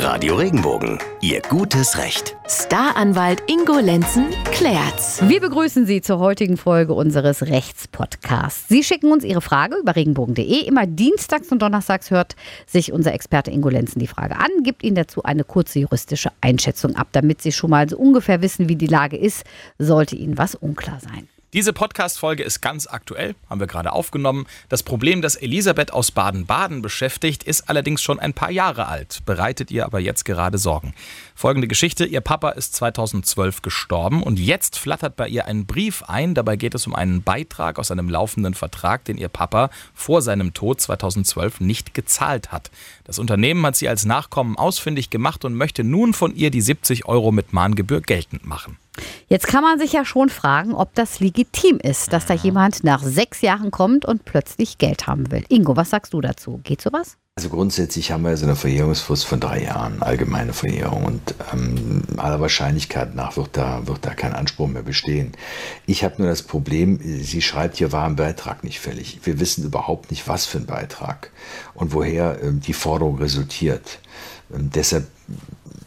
Radio Regenbogen, Ihr gutes Recht. Staranwalt Ingo Lenzen klärt's. Wir begrüßen Sie zur heutigen Folge unseres Rechtspodcasts. Sie schicken uns Ihre Frage über regenbogen.de. Immer dienstags und donnerstags hört sich unser Experte Ingo Lenzen die Frage an, gibt Ihnen dazu eine kurze juristische Einschätzung ab, damit Sie schon mal so ungefähr wissen, wie die Lage ist, sollte Ihnen was unklar sein. Diese Podcast-Folge ist ganz aktuell, haben wir gerade aufgenommen. Das Problem, das Elisabeth aus Baden-Baden beschäftigt, ist allerdings schon ein paar Jahre alt, bereitet ihr aber jetzt gerade Sorgen. Folgende Geschichte: Ihr Papa ist 2012 gestorben und jetzt flattert bei ihr ein Brief ein. Dabei geht es um einen Beitrag aus einem laufenden Vertrag, den ihr Papa vor seinem Tod 2012 nicht gezahlt hat. Das Unternehmen hat sie als Nachkommen ausfindig gemacht und möchte nun von ihr die 70 Euro mit Mahngebühr geltend machen. Jetzt kann man sich ja schon fragen, ob das legitim ist, dass da jemand nach sechs Jahren kommt und plötzlich Geld haben will. Ingo, was sagst du dazu? Geht sowas? Also grundsätzlich haben wir so eine Verjährungsfrist von drei Jahren, allgemeine Verjährung. Und ähm, aller Wahrscheinlichkeit nach wird da, wird da kein Anspruch mehr bestehen. Ich habe nur das Problem, sie schreibt, hier war ein Beitrag nicht fällig. Wir wissen überhaupt nicht, was für ein Beitrag und woher ähm, die Forderung resultiert. Ähm, deshalb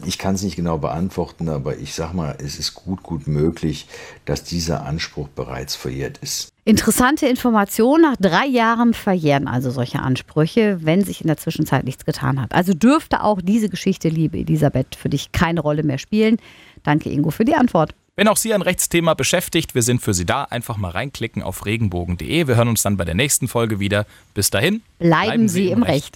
ich kann es nicht genau beantworten, aber ich sage mal, es ist gut, gut möglich, dass dieser Anspruch bereits verjährt ist. Interessante Information. Nach drei Jahren verjähren also solche Ansprüche, wenn sich in der Zwischenzeit nichts getan hat. Also dürfte auch diese Geschichte, liebe Elisabeth, für dich keine Rolle mehr spielen. Danke, Ingo, für die Antwort. Wenn auch Sie ein Rechtsthema beschäftigt, wir sind für Sie da. Einfach mal reinklicken auf regenbogen.de. Wir hören uns dann bei der nächsten Folge wieder. Bis dahin. Bleiben, bleiben Sie, Sie, im Recht. Recht.